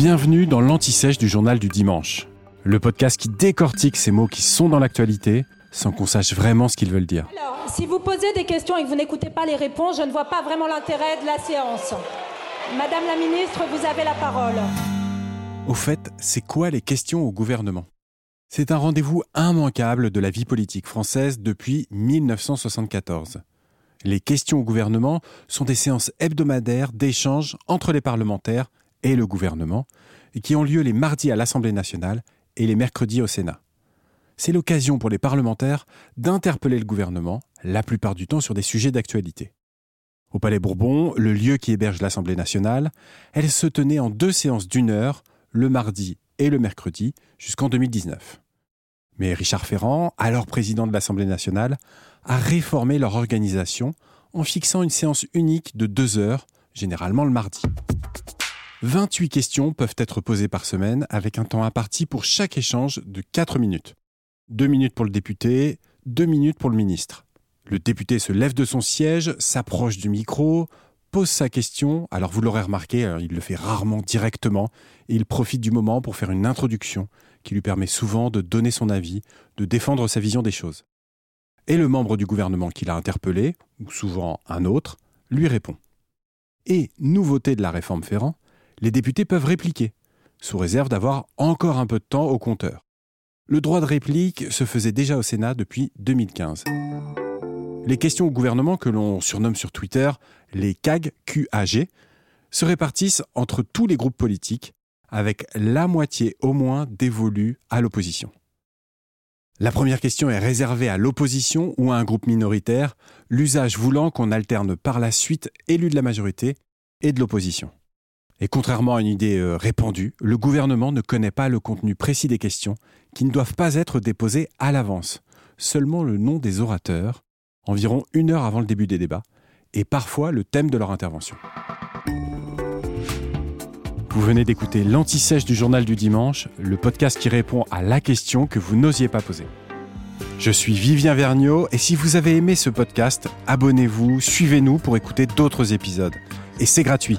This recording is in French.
Bienvenue dans l'Anti-Sèche du journal du dimanche, le podcast qui décortique ces mots qui sont dans l'actualité sans qu'on sache vraiment ce qu'ils veulent dire. Alors, si vous posez des questions et que vous n'écoutez pas les réponses, je ne vois pas vraiment l'intérêt de la séance. Madame la ministre, vous avez la parole. Au fait, c'est quoi les questions au gouvernement? C'est un rendez-vous immanquable de la vie politique française depuis 1974. Les questions au gouvernement sont des séances hebdomadaires d'échanges entre les parlementaires et le gouvernement, qui ont lieu les mardis à l'Assemblée nationale et les mercredis au Sénat. C'est l'occasion pour les parlementaires d'interpeller le gouvernement, la plupart du temps sur des sujets d'actualité. Au Palais Bourbon, le lieu qui héberge l'Assemblée nationale, elle se tenait en deux séances d'une heure, le mardi et le mercredi, jusqu'en 2019. Mais Richard Ferrand, alors président de l'Assemblée nationale, a réformé leur organisation en fixant une séance unique de deux heures, généralement le mardi. 28 questions peuvent être posées par semaine avec un temps imparti pour chaque échange de 4 minutes. 2 minutes pour le député, 2 minutes pour le ministre. Le député se lève de son siège, s'approche du micro, pose sa question. Alors vous l'aurez remarqué, hein, il le fait rarement directement et il profite du moment pour faire une introduction qui lui permet souvent de donner son avis, de défendre sa vision des choses. Et le membre du gouvernement qui l'a interpellé, ou souvent un autre, lui répond. Et nouveauté de la réforme Ferrand, les députés peuvent répliquer, sous réserve d'avoir encore un peu de temps au compteur. Le droit de réplique se faisait déjà au Sénat depuis 2015. Les questions au gouvernement, que l'on surnomme sur Twitter les CAG, QAG, se répartissent entre tous les groupes politiques, avec la moitié au moins dévolue à l'opposition. La première question est réservée à l'opposition ou à un groupe minoritaire, l'usage voulant qu'on alterne par la suite élus de la majorité et de l'opposition. Et contrairement à une idée euh, répandue, le gouvernement ne connaît pas le contenu précis des questions, qui ne doivent pas être déposées à l'avance, seulement le nom des orateurs, environ une heure avant le début des débats, et parfois le thème de leur intervention. Vous venez d'écouter l'Anti-Sèche du journal du dimanche, le podcast qui répond à la question que vous n'osiez pas poser. Je suis Vivien Vergniaud et si vous avez aimé ce podcast, abonnez-vous, suivez-nous pour écouter d'autres épisodes. Et c'est gratuit.